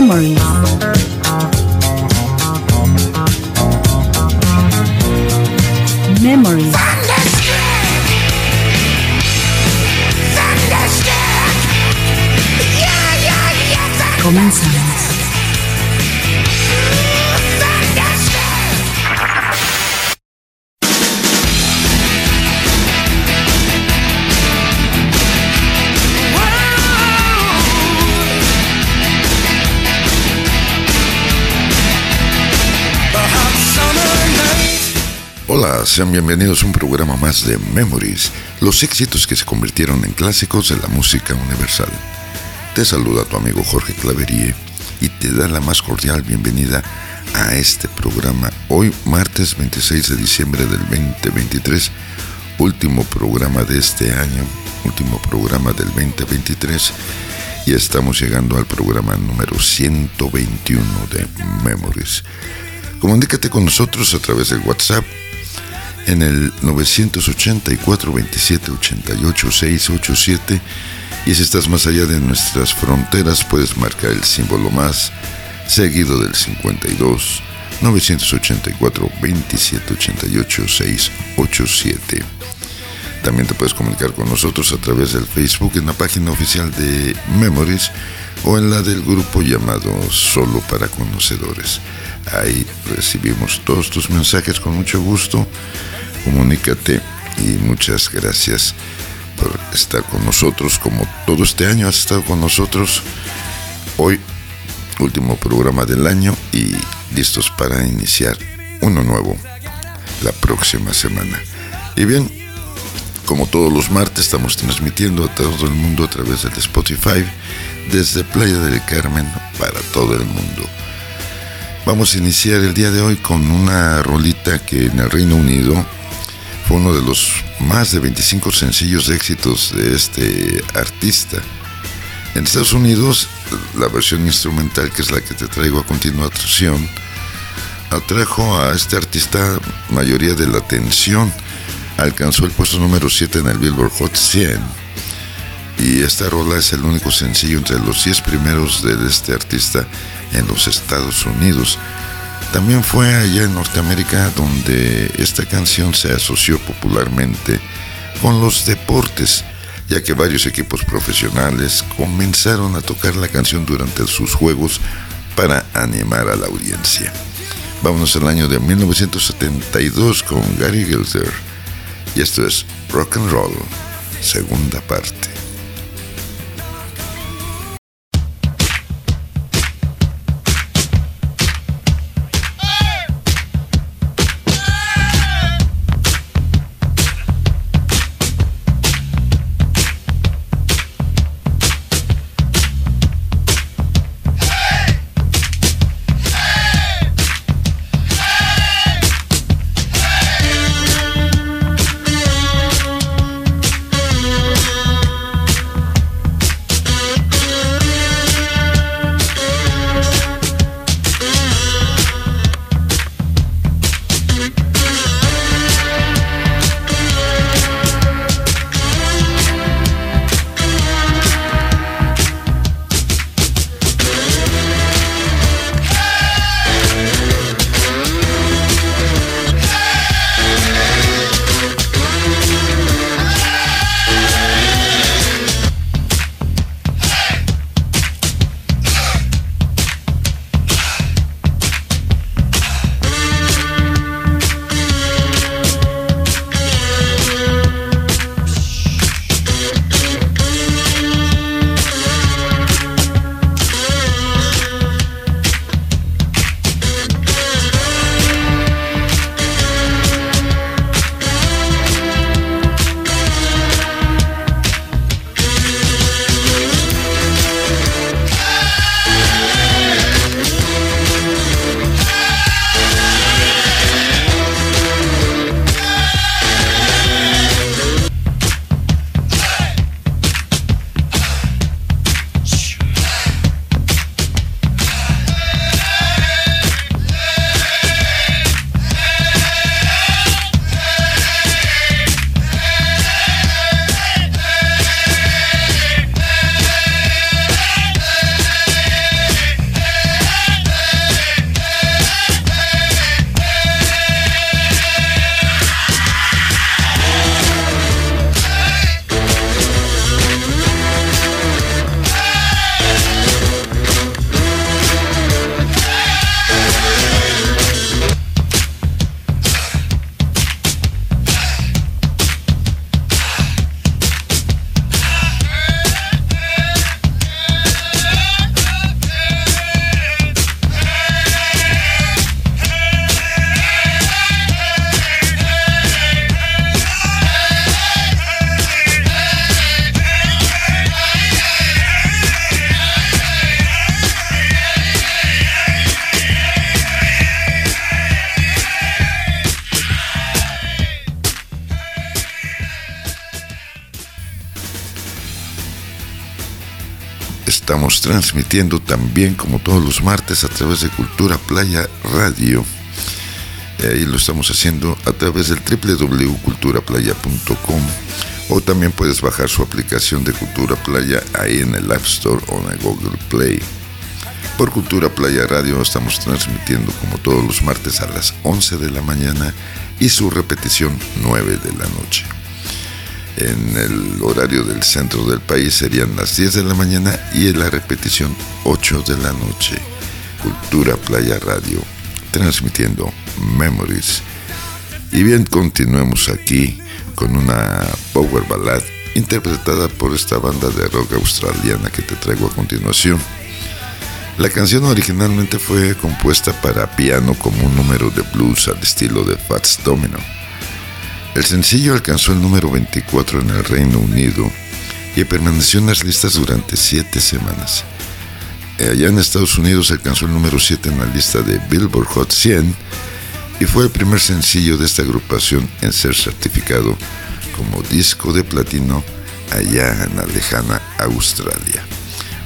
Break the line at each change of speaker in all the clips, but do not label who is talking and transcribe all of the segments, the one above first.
Memories.
Sean bienvenidos a un programa más de Memories, los éxitos que se convirtieron en clásicos de la música universal. Te saluda tu amigo Jorge Claverie y te da la más cordial bienvenida a este programa hoy martes 26 de diciembre del 2023, último programa de este año, último programa del 2023 y estamos llegando al programa número 121 de Memories. Comunícate con nosotros a través del WhatsApp en el 984 27 88 687 y si estás más allá de nuestras fronteras puedes marcar el símbolo más seguido del 52 984 27 88 687 también te puedes comunicar con nosotros a través del Facebook en la página oficial de Memories o en la del grupo llamado Solo para Conocedores. Ahí recibimos todos tus mensajes con mucho gusto. Comunícate y muchas gracias por estar con nosotros como todo este año has estado con nosotros. Hoy, último programa del año y listos para iniciar uno nuevo la próxima semana. Y bien, como todos los martes estamos transmitiendo a todo el mundo a través del Spotify desde Playa del Carmen para todo el mundo. Vamos a iniciar el día de hoy con una rolita que en el Reino Unido fue uno de los más de 25 sencillos éxitos de este artista. En Estados Unidos, la versión instrumental, que es la que te traigo a continuación, atrajo a este artista mayoría de la atención. Alcanzó el puesto número 7 en el Billboard Hot 100 y esta rola es el único sencillo entre los 10 primeros de este artista en los Estados Unidos. También fue allá en Norteamérica donde esta canción se asoció popularmente con los deportes, ya que varios equipos profesionales comenzaron a tocar la canción durante sus juegos para animar a la audiencia. Vámonos al año de 1972 con Gary Gilder y esto es Rock and Roll, segunda parte. Transmitiendo también como todos los martes a través de Cultura Playa Radio. Ahí lo estamos haciendo a través del www.culturaplaya.com o también puedes bajar su aplicación de Cultura Playa ahí en el App Store o en el Google Play. Por Cultura Playa Radio estamos transmitiendo como todos los martes a las 11 de la mañana y su repetición 9 de la noche. En el horario del centro del país serían las 10 de la mañana y en la repetición 8 de la noche. Cultura Playa Radio, transmitiendo Memories. Y bien, continuemos aquí con una power ballad interpretada por esta banda de rock australiana que te traigo a continuación. La canción originalmente fue compuesta para piano como un número de blues al estilo de Fats Domino. El sencillo alcanzó el número 24 en el Reino Unido y permaneció en las listas durante siete semanas. Allá en Estados Unidos alcanzó el número 7 en la lista de Billboard Hot 100 y fue el primer sencillo de esta agrupación en ser certificado como disco de platino allá en la lejana Australia.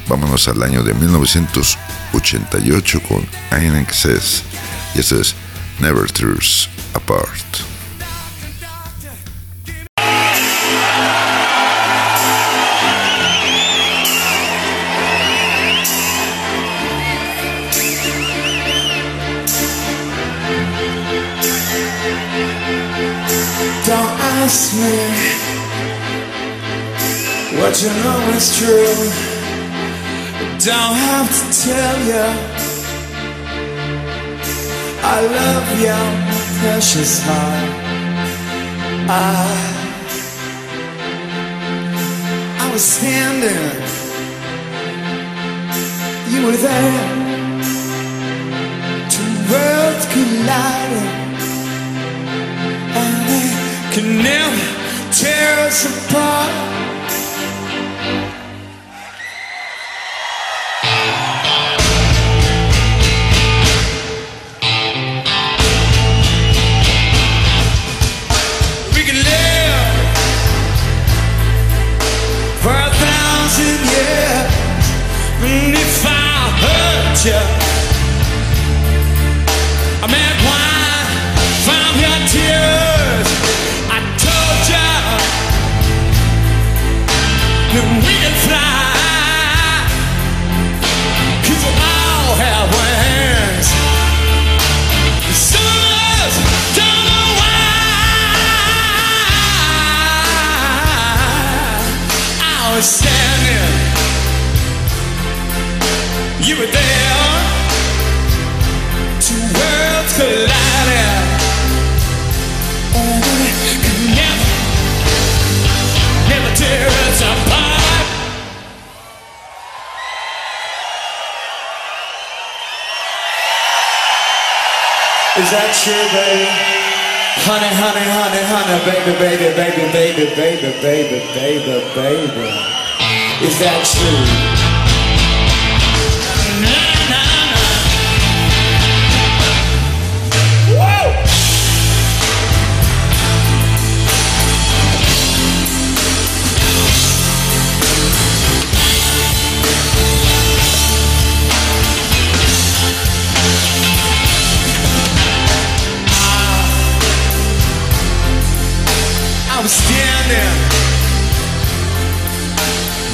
Vámonos al año de 1988 con Ein Excess y esto es Never Tears Apart.
Is true. Don't have to tell you I love you, precious heart. I I was standing, you were there. Two worlds colliding and they can never tear us apart. That true, baby? Honey, honey, honey, honey, baby, baby, baby, baby, baby, baby, baby, baby. Is that true?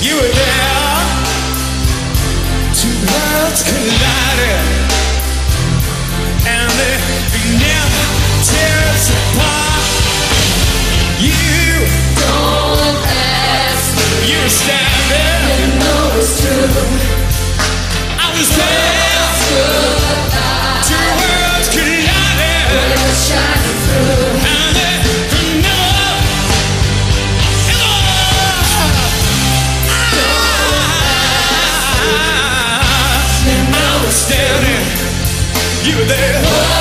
You were there. Two worlds collided, and they never tear us apart. You
Don't ask
you were standing.
you know it's true.
I was there. Two worlds collided,
shining through.
You there.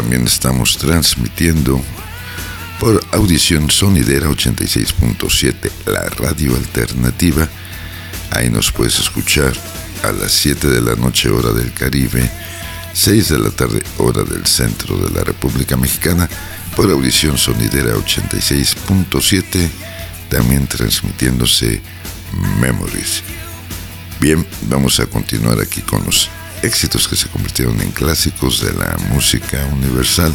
También estamos transmitiendo por audición sonidera 86.7, la radio alternativa. Ahí nos puedes escuchar a las 7 de la noche hora del Caribe, 6 de la tarde hora del centro de la República Mexicana, por audición sonidera 86.7, también transmitiéndose Memories. Bien, vamos a continuar aquí con los éxitos que se convirtieron en clásicos de la música universal.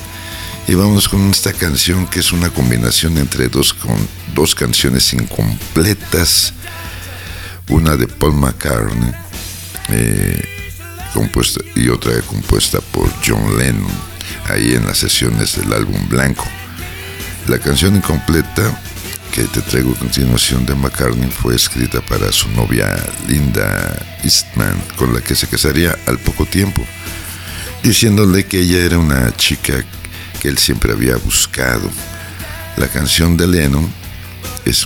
Y vamos con esta canción que es una combinación entre dos, con, dos canciones incompletas. Una de Paul McCartney eh, compuesta, y otra compuesta por John Lennon, ahí en las sesiones del álbum Blanco. La canción incompleta que te traigo a continuación de McCartney fue escrita para su novia Linda Eastman, con la que se casaría al poco tiempo, diciéndole que ella era una chica que él siempre había buscado. La canción de Lennon es,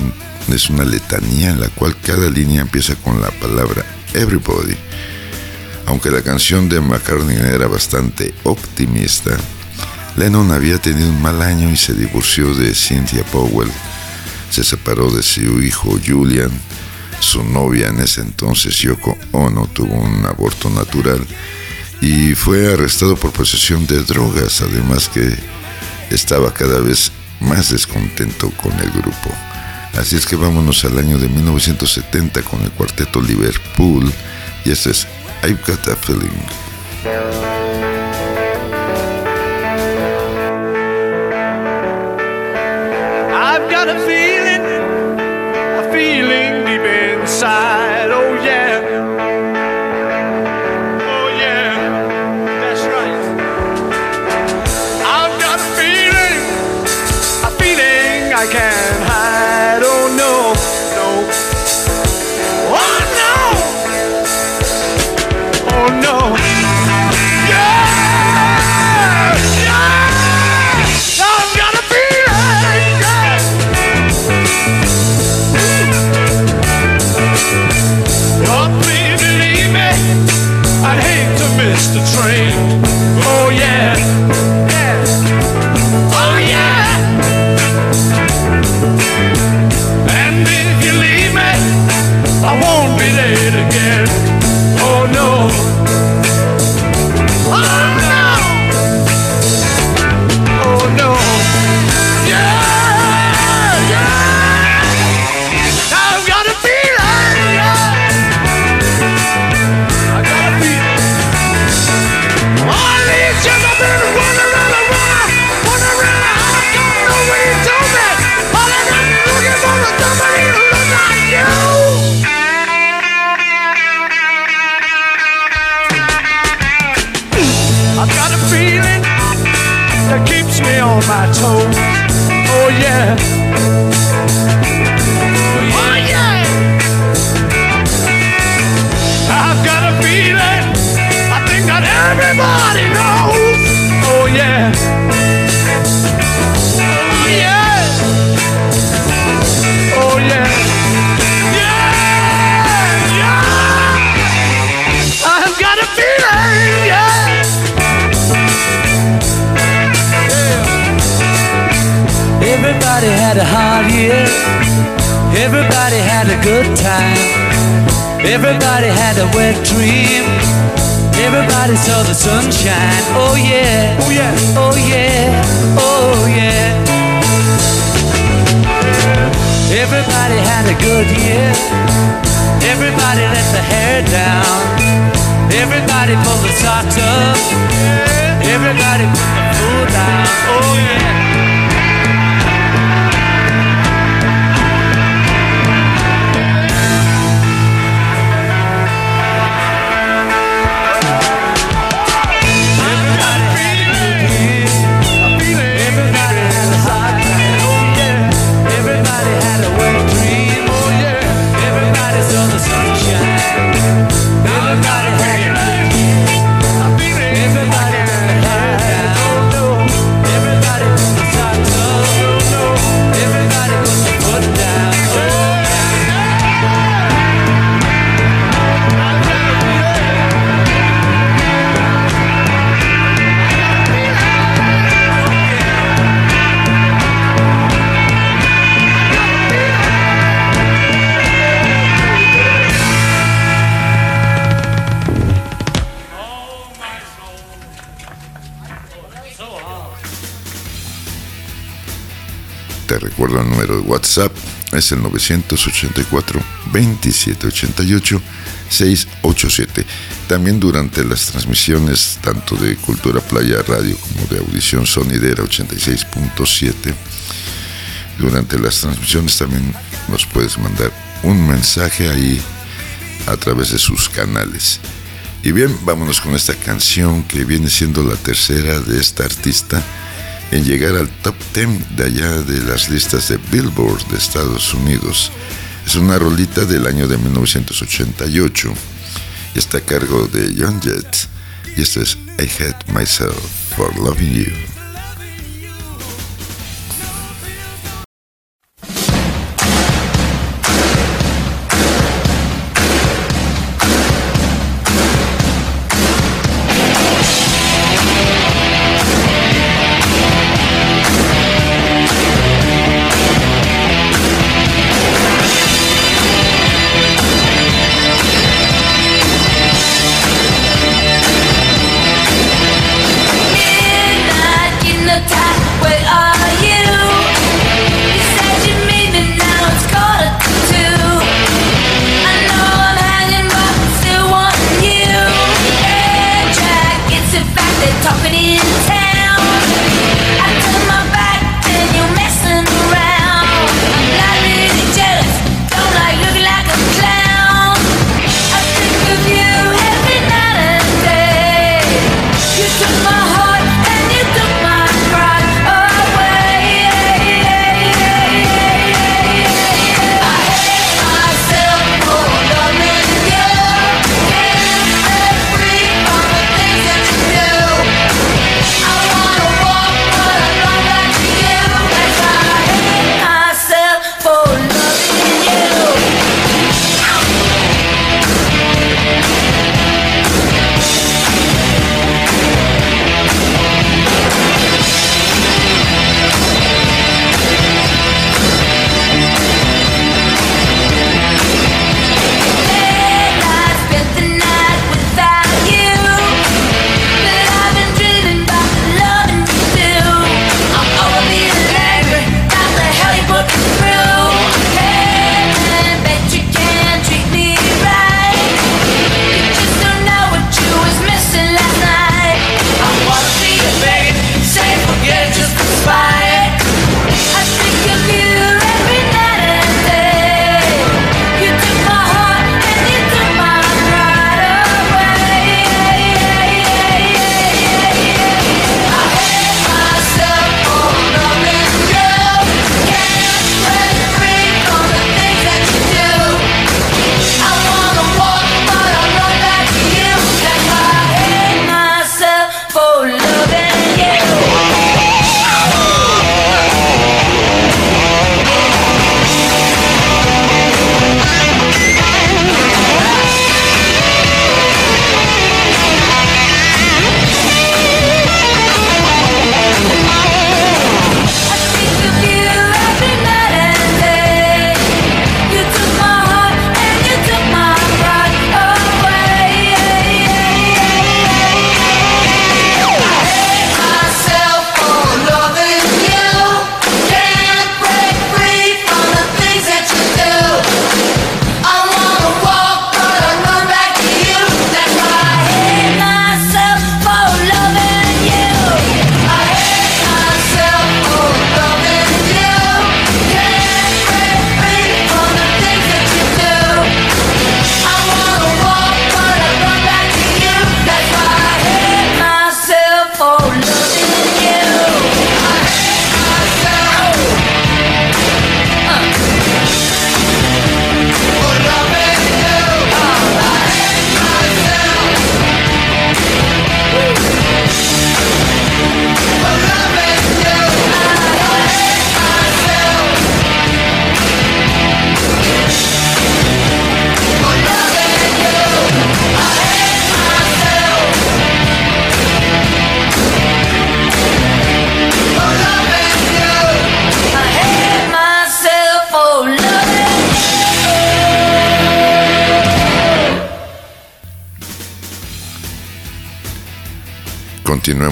es una letanía en la cual cada línea empieza con la palabra Everybody. Aunque la canción de McCartney era bastante optimista, Lennon había tenido un mal año y se divorció de Cynthia Powell. Se separó de su hijo Julian. Su novia en ese entonces, Yoko Ono, tuvo un aborto natural y fue arrestado por posesión de drogas, además que estaba cada vez más descontento con el grupo. Así es que vámonos al año de 1970 con el cuarteto Liverpool y este es I've Got a Feeling. WhatsApp, es el 984-2788-687. También durante las transmisiones tanto de Cultura Playa Radio como de Audición Sonidera 86.7, durante las transmisiones también nos puedes mandar un mensaje ahí a través de sus canales. Y bien, vámonos con esta canción que viene siendo la tercera de esta artista en llegar al top 10 de allá de las listas de Billboard de Estados Unidos. Es una rolita del año de 1988 y está a cargo de John Jett. Y esto es I Hate Myself for Loving You.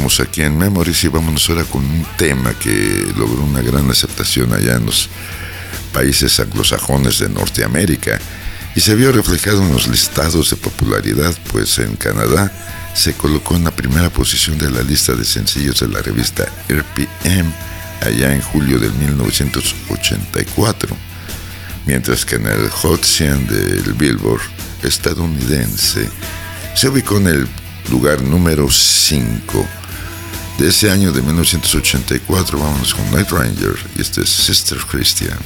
Aquí en Memories y vámonos ahora con un tema que logró una gran aceptación allá en los países anglosajones de Norteamérica y se vio reflejado en los listados de popularidad, pues en Canadá se colocó en la primera posición de la lista de sencillos de la revista RPM allá en julio de 1984, mientras que en el Hot 100 del Billboard estadounidense se ubicó en el lugar número 5 de ese año de 1984. Vamos con Night Ranger y este es Sister Christian.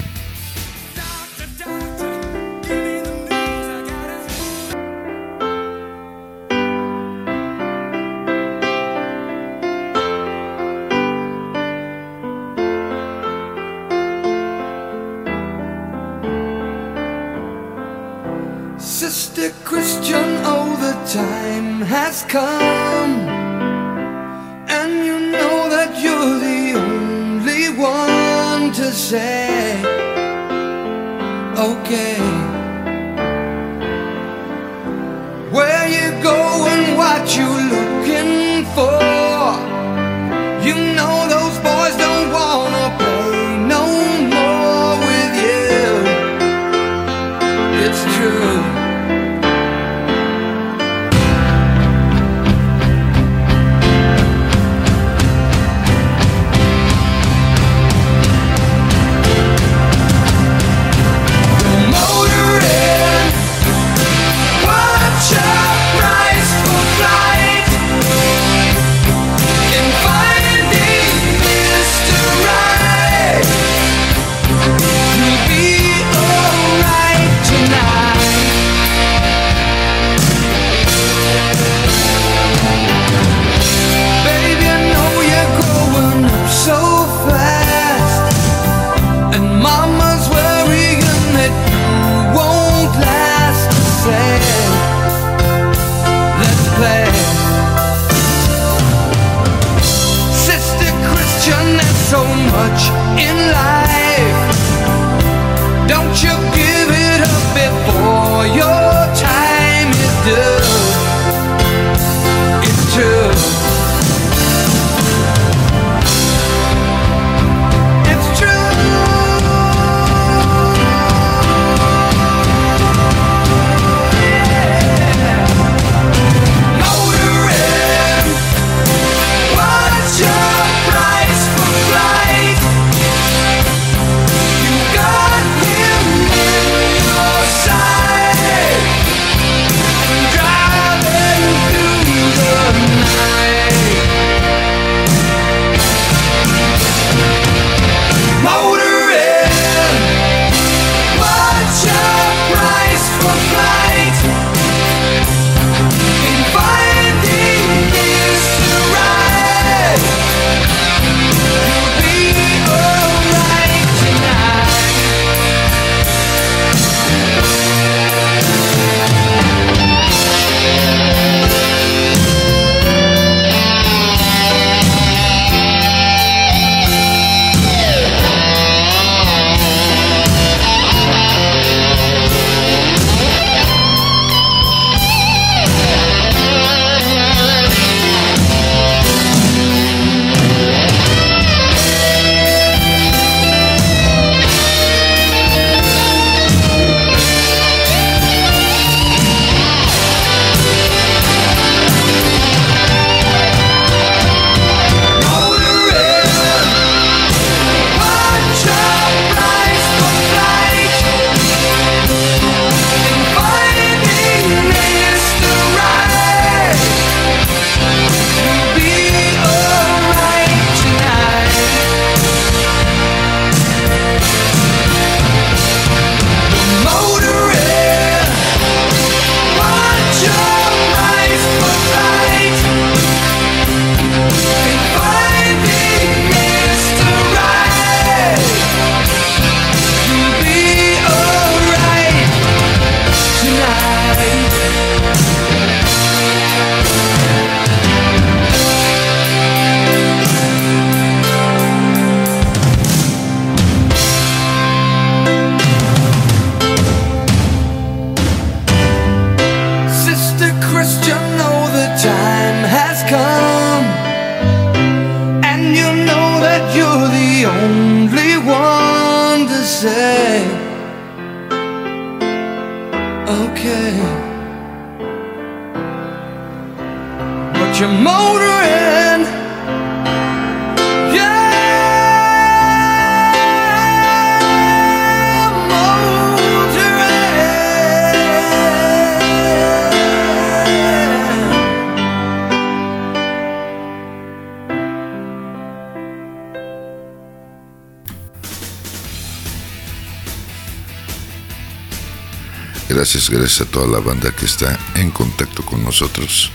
Gracias, a toda la banda que está en contacto con nosotros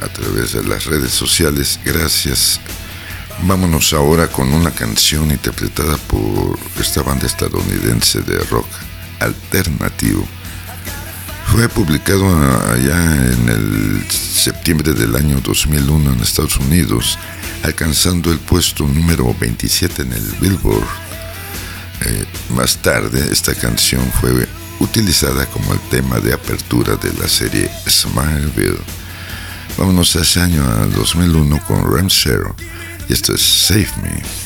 a través de las redes sociales. Gracias. Vámonos ahora con una canción interpretada por esta banda estadounidense de rock alternativo. Fue publicado allá en el septiembre del año 2001 en Estados Unidos, alcanzando el puesto número 27 en el Billboard. Eh, más tarde, esta canción fue utilizada como el tema de apertura de la serie Smileville. Vámonos a ese año, a 2001, con Ram Zero, y esto es Save Me.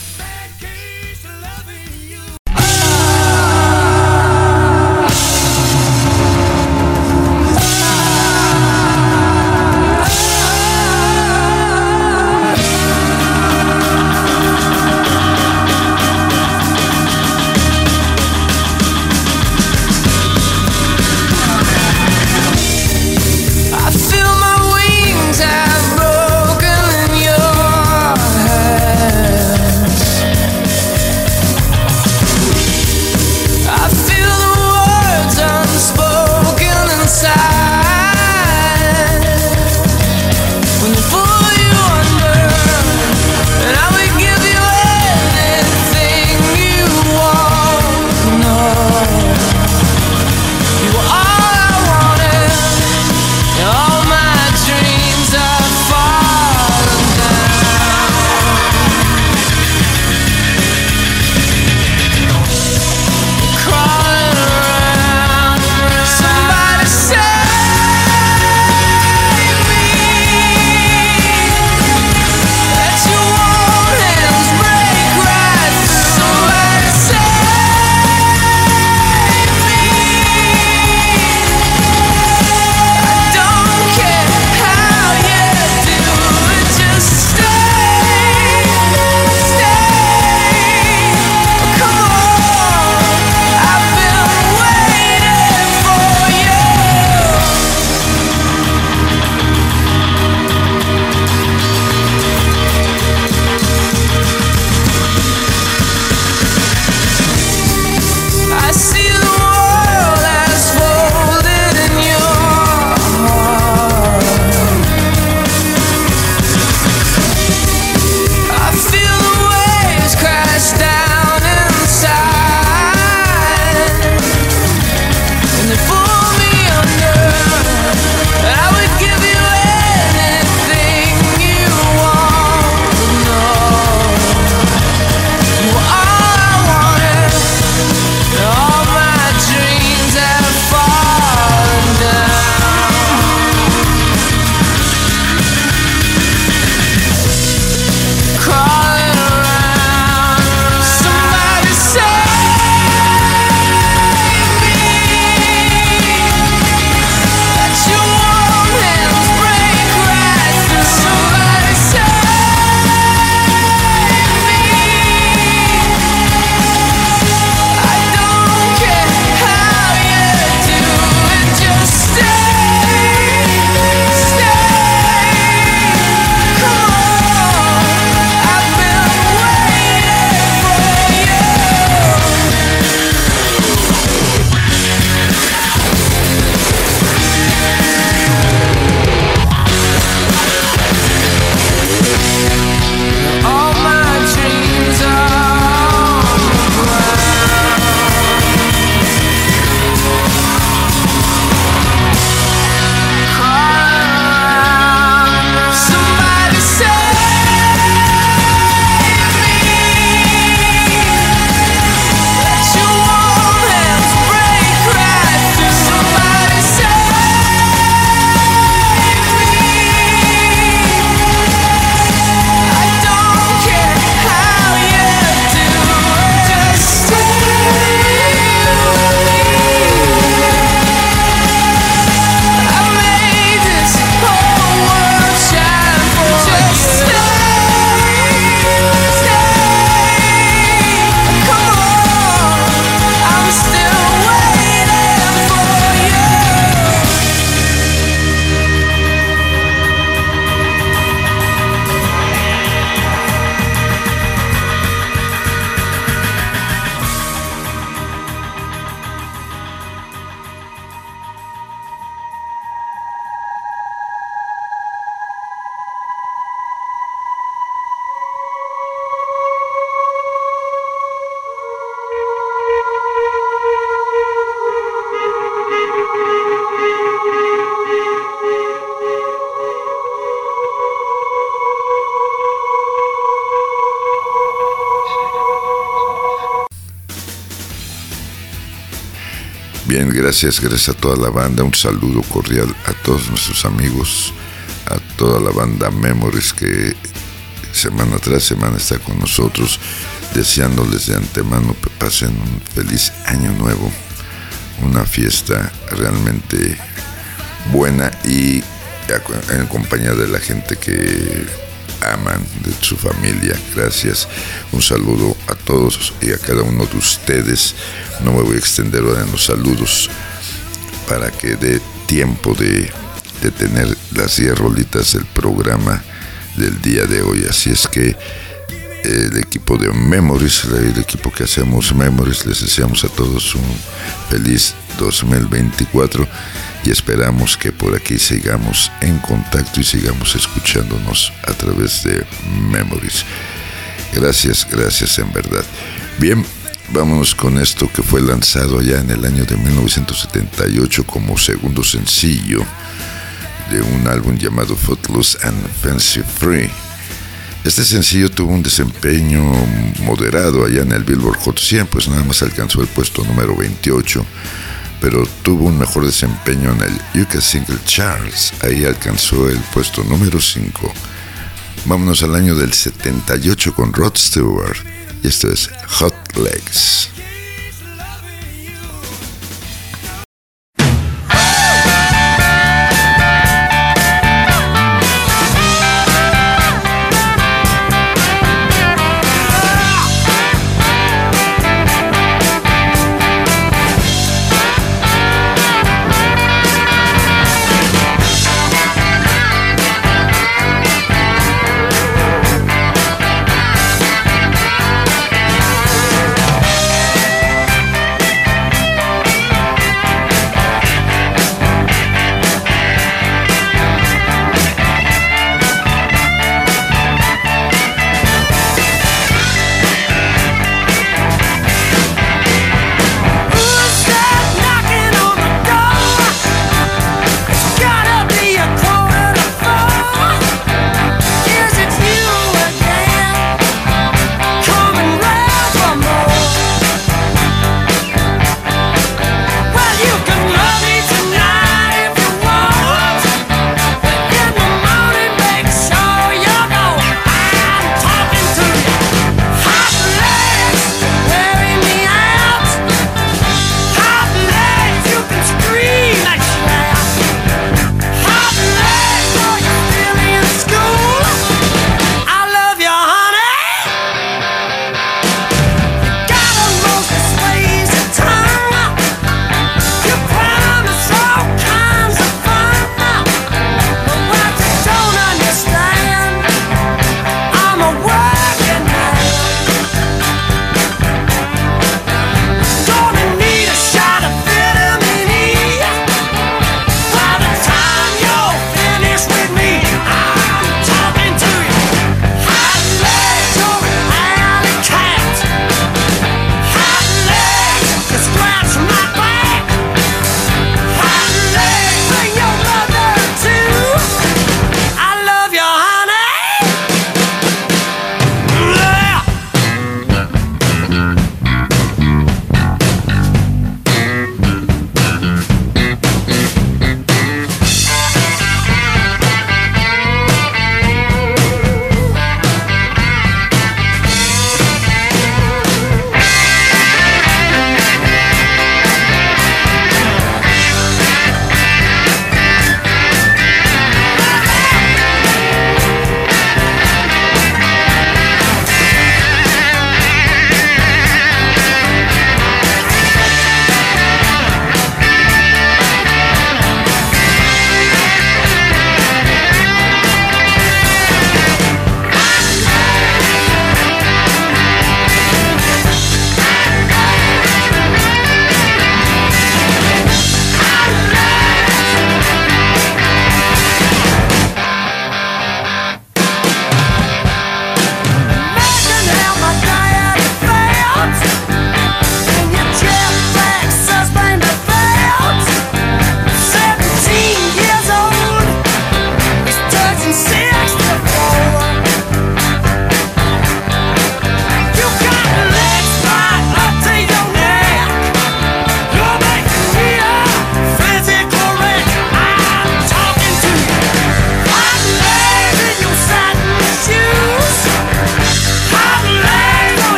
Gracias, gracias a toda la banda. Un saludo cordial a todos nuestros amigos, a toda la banda Memories que semana tras semana está con nosotros, deseándoles de antemano que pasen un feliz año nuevo, una fiesta realmente buena y en compañía de la gente que aman, de su familia. Gracias. Un saludo a todos y a cada uno de ustedes. No me voy a extender ahora en los saludos para que dé tiempo de, de tener las 10 rolitas del programa del día de hoy. Así es que el equipo de Memories, el equipo que hacemos Memories, les deseamos a todos un feliz 2024 y esperamos que por aquí sigamos en contacto y sigamos escuchándonos a través de Memories. Gracias, gracias en verdad. Bien, vámonos con esto que fue lanzado ya en el año de 1978 como segundo sencillo de un álbum llamado Footloose and Fancy Free. Este sencillo tuvo un desempeño moderado allá en el Billboard Hot 100, pues nada más alcanzó el puesto número 28, pero tuvo un mejor desempeño en el UK Single Charts, ahí alcanzó el puesto número 5. Vámonos al año del 78 con Rod Stewart, y esto es Hot Legs.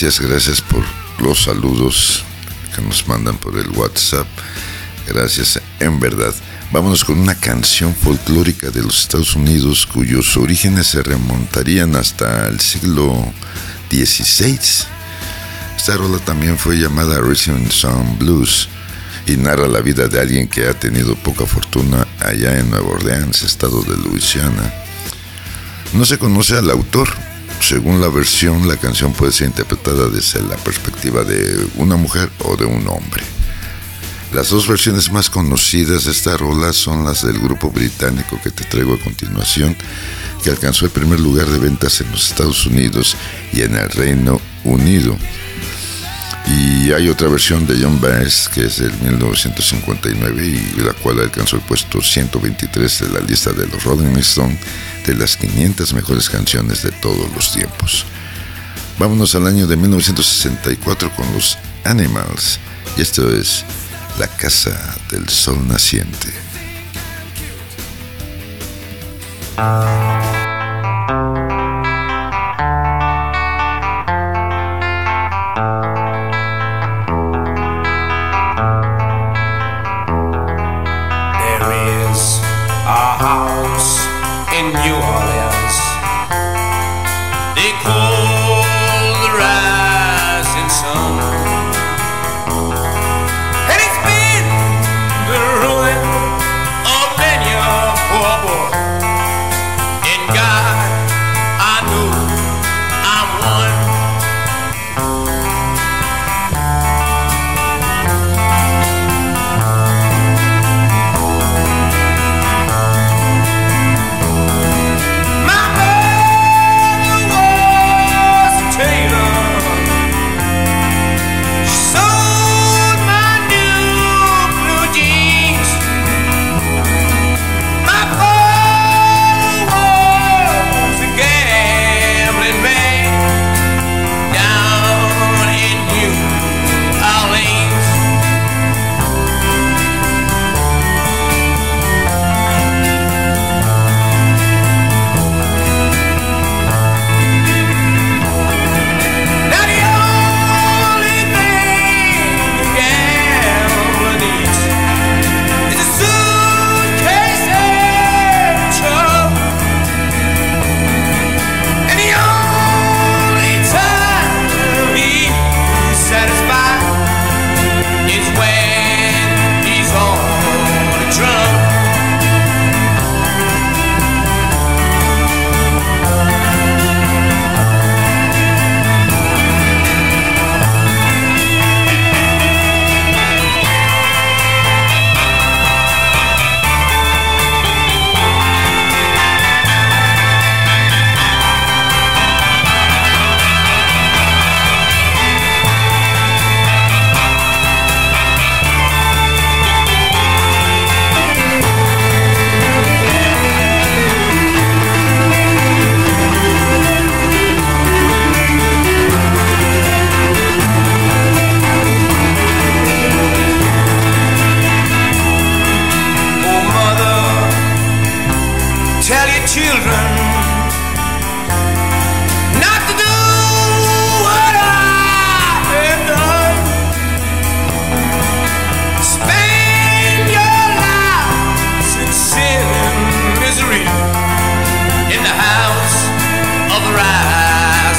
Gracias, gracias por los saludos que nos mandan por el WhatsApp. Gracias, en verdad. Vámonos con una canción folclórica de los Estados Unidos cuyos orígenes se remontarían hasta el siglo XVI. Esta rola también fue llamada Rhythm Song Blues y narra la vida de alguien que ha tenido poca fortuna allá en Nueva Orleans, estado de Luisiana. No se conoce al autor. Según la versión, la canción puede ser interpretada desde la perspectiva de una mujer o de un hombre. Las dos versiones más conocidas de esta rola son las del grupo británico que te traigo a continuación, que alcanzó el primer lugar de ventas en los Estados Unidos y en el Reino Unido. Y hay otra versión de John Baez que es del 1959 y la cual alcanzó el puesto 123 de la lista de los Rolling Stone de las 500 mejores canciones de todos los tiempos. Vámonos al año de 1964 con los Animals y esto es La Casa del Sol Naciente.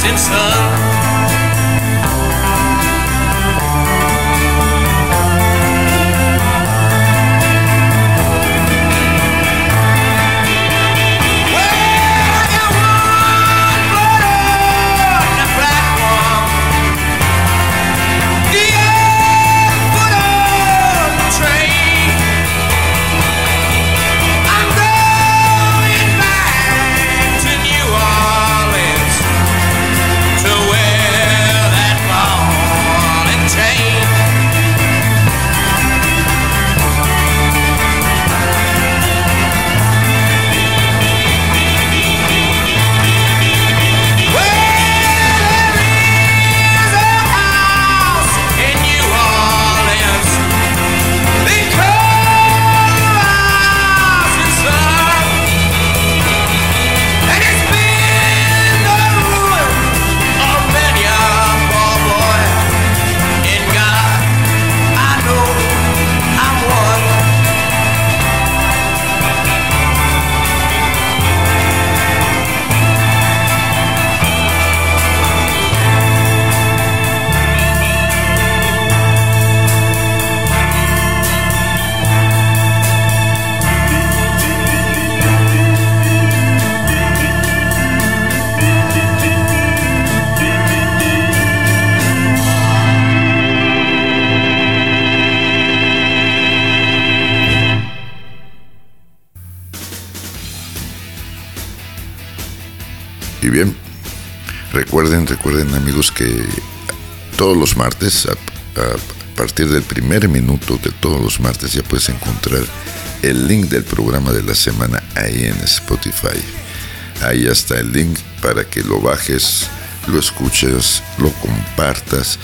since the
que todos los martes, a, a partir del primer minuto de todos los martes, ya puedes encontrar el link del programa de la semana ahí en Spotify. Ahí está el link para que lo bajes, lo escuches, lo compartas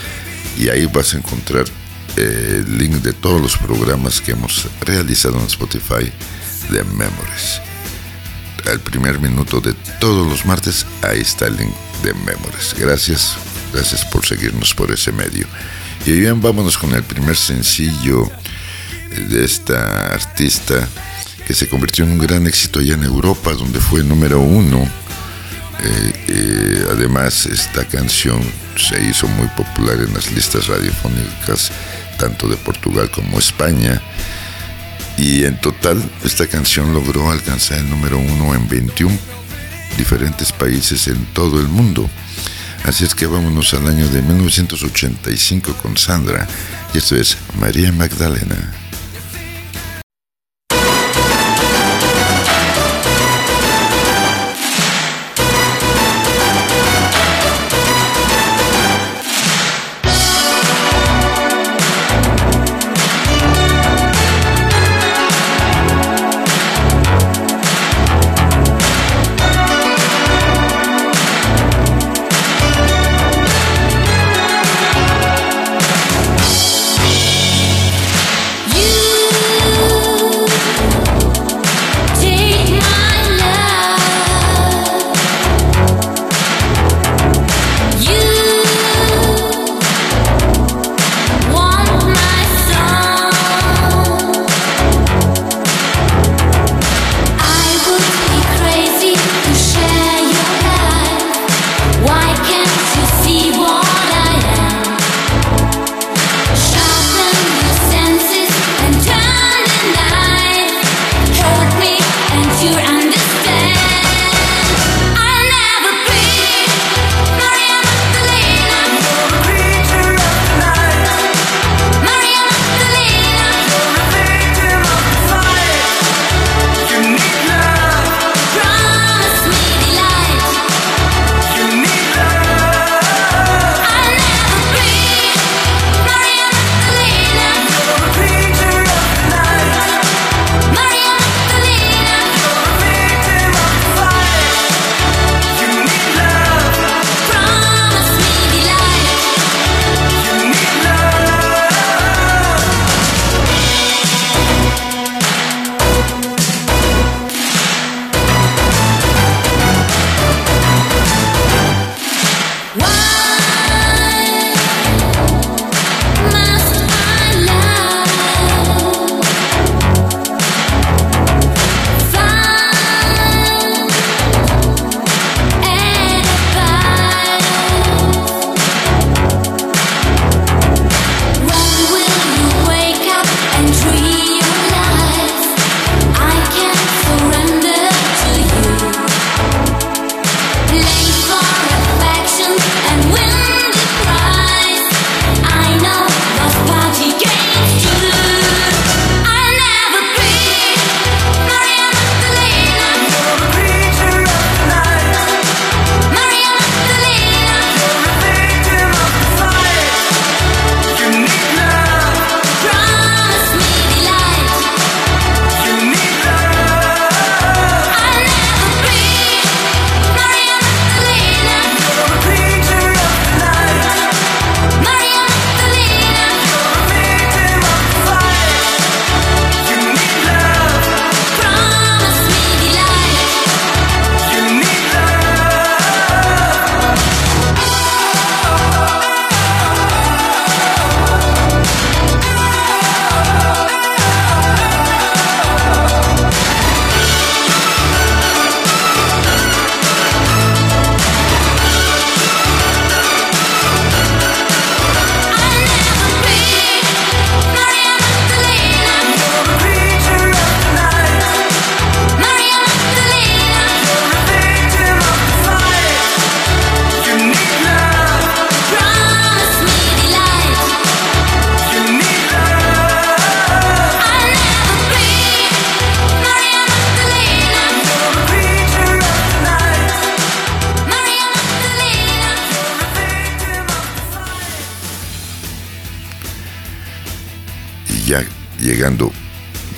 y ahí vas a encontrar eh, el link de todos los programas que hemos realizado en Spotify de Memories. Al primer minuto de todos los martes, ahí está el link de Memories. Gracias, gracias por seguirnos por ese medio. Y bien, vámonos con el primer sencillo de esta artista que se convirtió en un gran éxito allá en Europa, donde fue número uno. Eh, eh, además, esta canción se hizo muy popular en las listas radiofónicas, tanto de Portugal como España. Y en total, esta canción logró alcanzar el número uno en 21 diferentes países en todo el mundo. Así es que vámonos al año de 1985 con Sandra. Y esto es María Magdalena.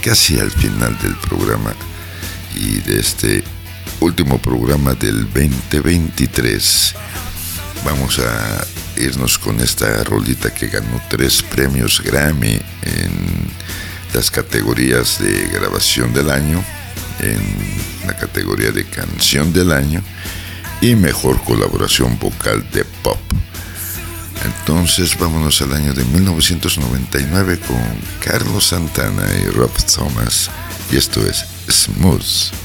casi al final del programa y de este último programa del 2023. Vamos a irnos con esta rolita que ganó tres premios Grammy en las categorías de grabación del año, en la categoría de canción del año y mejor colaboración vocal de pop. Entonces vámonos al año de 1999 con Carlos Santana y Rob Thomas y esto es Smooth.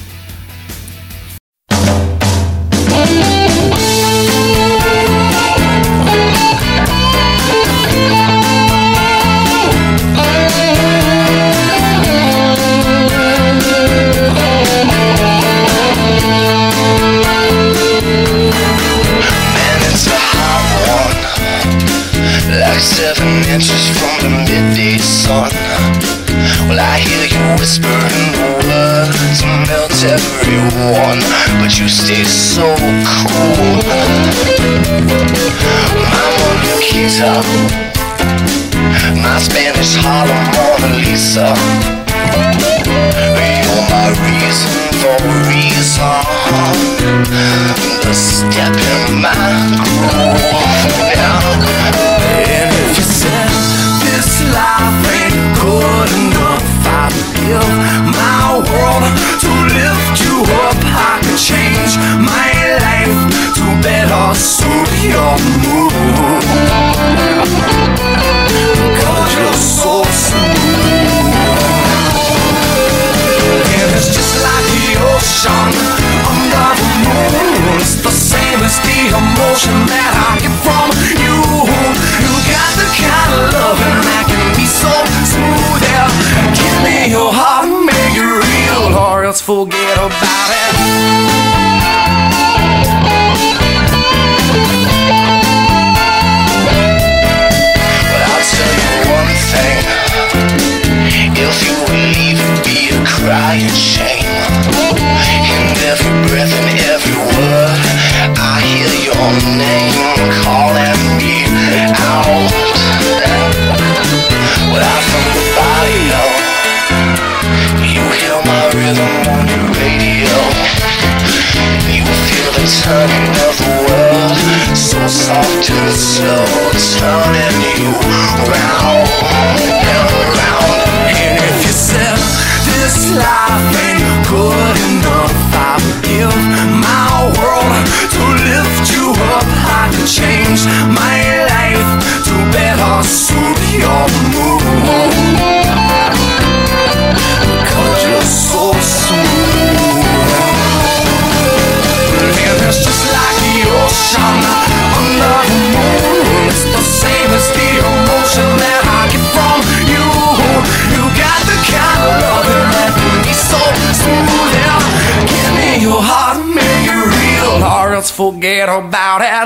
about it.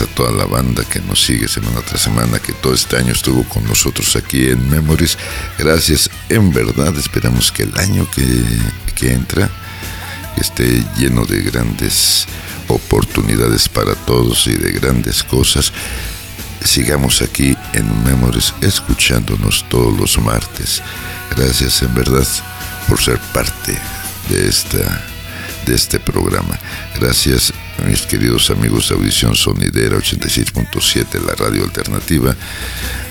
A
toda la banda que nos sigue semana tras semana, que todo este año estuvo con nosotros aquí en Memories. Gracias, en verdad, esperamos que el año que, que entra esté lleno de grandes oportunidades para todos y de grandes cosas. Sigamos aquí en Memories escuchándonos todos los martes. Gracias en verdad por ser parte de esta de este programa. Gracias mis queridos amigos de Audición Sonidera 86.7, la radio alternativa,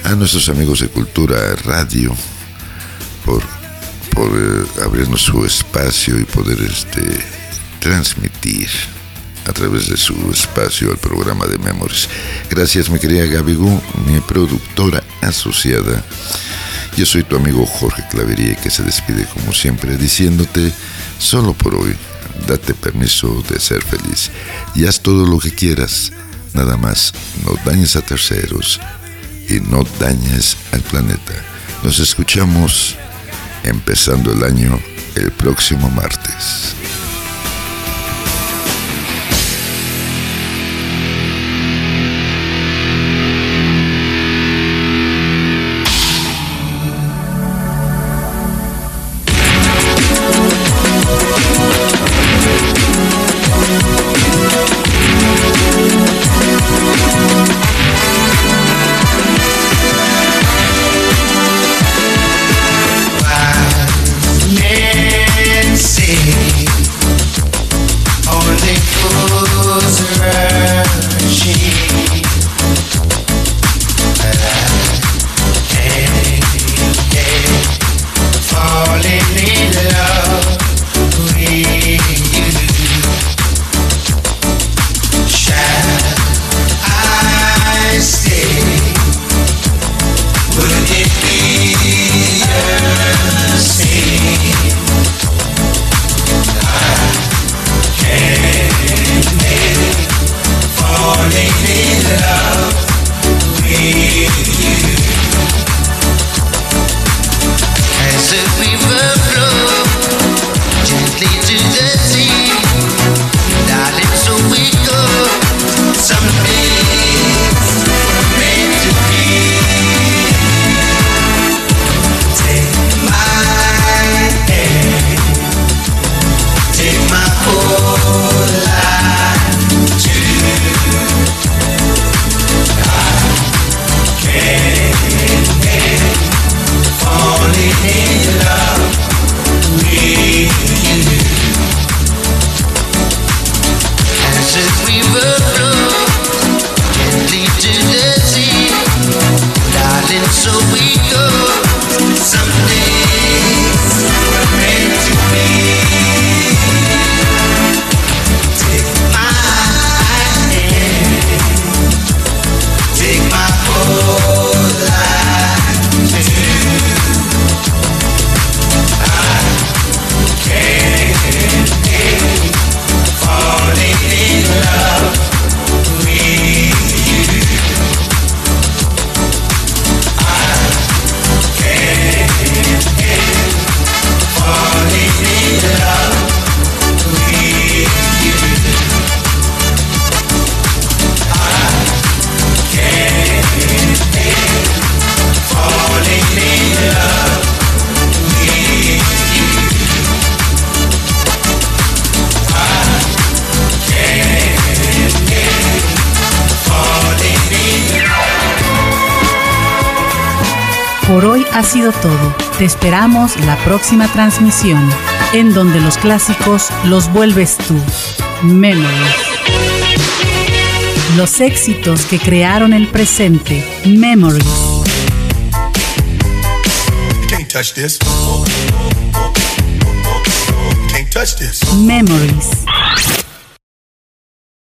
a nuestros amigos de Cultura Radio por, por eh, abrirnos su espacio y poder este, transmitir a través de su espacio el programa de Memories. Gracias mi querida Gabigú, mi productora asociada. Yo soy tu amigo Jorge Clavería que se despide como siempre diciéndote, solo por hoy, date permiso de ser feliz y haz todo lo que quieras, nada más no dañes a terceros y no dañes al planeta. Nos escuchamos empezando el año el próximo martes.
Sido todo. Te esperamos la próxima transmisión, en donde los clásicos los vuelves tú. Memories. Los éxitos que crearon el presente. Memories. Memories.